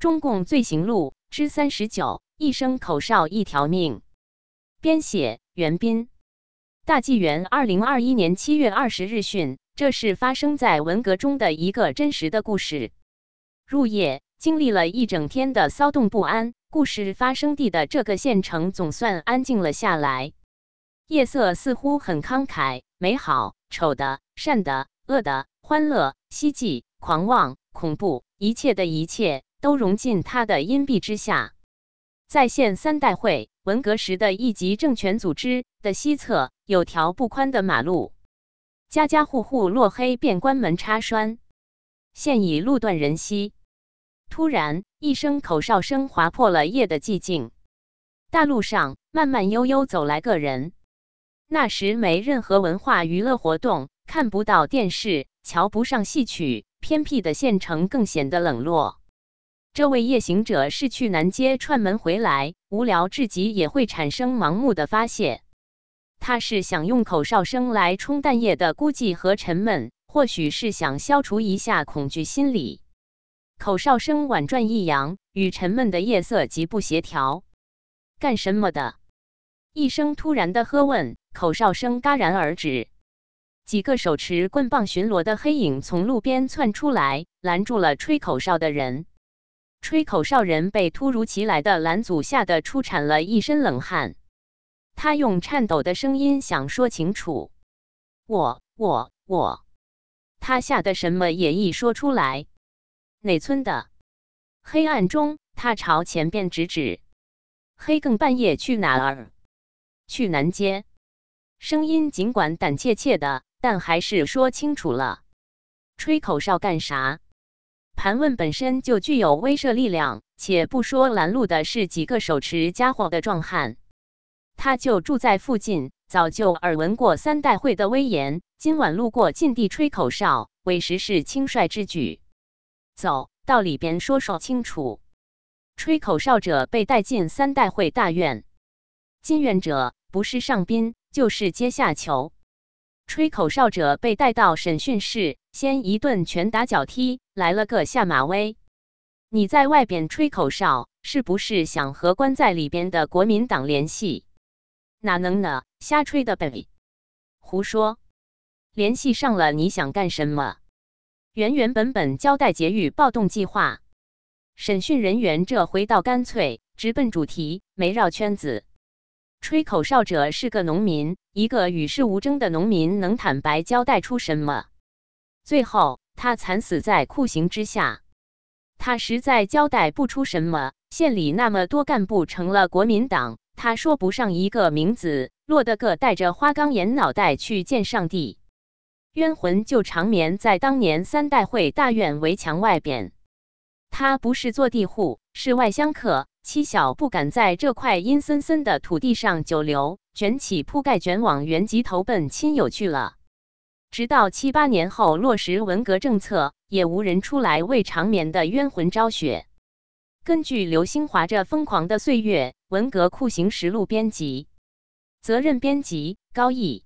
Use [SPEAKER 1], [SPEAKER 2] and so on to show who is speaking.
[SPEAKER 1] 中共罪行录之三十九：一声口哨一条命。编写：袁斌。大纪元二零二一年七月二十日讯，这是发生在文革中的一个真实的故事。入夜，经历了一整天的骚动不安，故事发生地的这个县城总算安静了下来。夜色似乎很慷慨、美好，丑的、善的、恶的、欢乐、希冀、狂妄、恐怖，一切的一切都融进他的阴蔽之下。在县三代会。文革时的一级政权组织的西侧有条不宽的马路，家家户户落黑便关门插栓，现已路断人稀。突然，一声口哨声划破了夜的寂静。大路上慢慢悠悠走来个人。那时没任何文化娱乐活动，看不到电视，瞧不上戏曲，偏僻的县城更显得冷落。这位夜行者是去南街串门回来，无聊至极也会产生盲目的发泄。他是想用口哨声来冲淡夜的孤寂和沉闷，或许是想消除一下恐惧心理。口哨声婉转抑扬，与沉闷的夜色极不协调。干什么的？一声突然的喝问，口哨声戛然而止。几个手持棍棒巡逻的黑影从路边窜出来，拦住了吹口哨的人。吹口哨人被突如其来的拦阻吓得出产了一身冷汗，他用颤抖的声音想说清楚：“我我我。”他吓得什么也一说出来。哪村的？黑暗中，他朝前边指指：“黑更半夜去哪儿？去南街。”声音尽管胆怯怯的，但还是说清楚了：“吹口哨干啥？”盘问本身就具有威慑力量，且不说拦路的是几个手持家伙的壮汉，他就住在附近，早就耳闻过三代会的威严。今晚路过禁地吹口哨，委实是轻率之举。走到里边说说清楚。吹口哨者被带进三代会大院，进院者不是上宾，就是阶下囚。吹口哨者被带到审讯室，先一顿拳打脚踢，来了个下马威。你在外边吹口哨，是不是想和关在里边的国民党联系？哪能呢？瞎吹的呗！胡说！联系上了，你想干什么？原原本本交代劫狱暴动计划。审讯人员这回倒干脆，直奔主题，没绕圈子。吹口哨者是个农民，一个与世无争的农民，能坦白交代出什么？最后他惨死在酷刑之下，他实在交代不出什么。县里那么多干部成了国民党，他说不上一个名字，落得个带着花岗岩脑袋去见上帝，冤魂就长眠在当年三代会大院围墙外边。他不是坐地户，是外乡客。妻小不敢在这块阴森森的土地上久留，卷起铺盖卷往原籍投奔亲友去了。直到七八年后落实文革政策，也无人出来为长眠的冤魂昭雪。根据刘兴华这《疯狂的岁月》文革酷刑实录编辑，责任编辑高毅。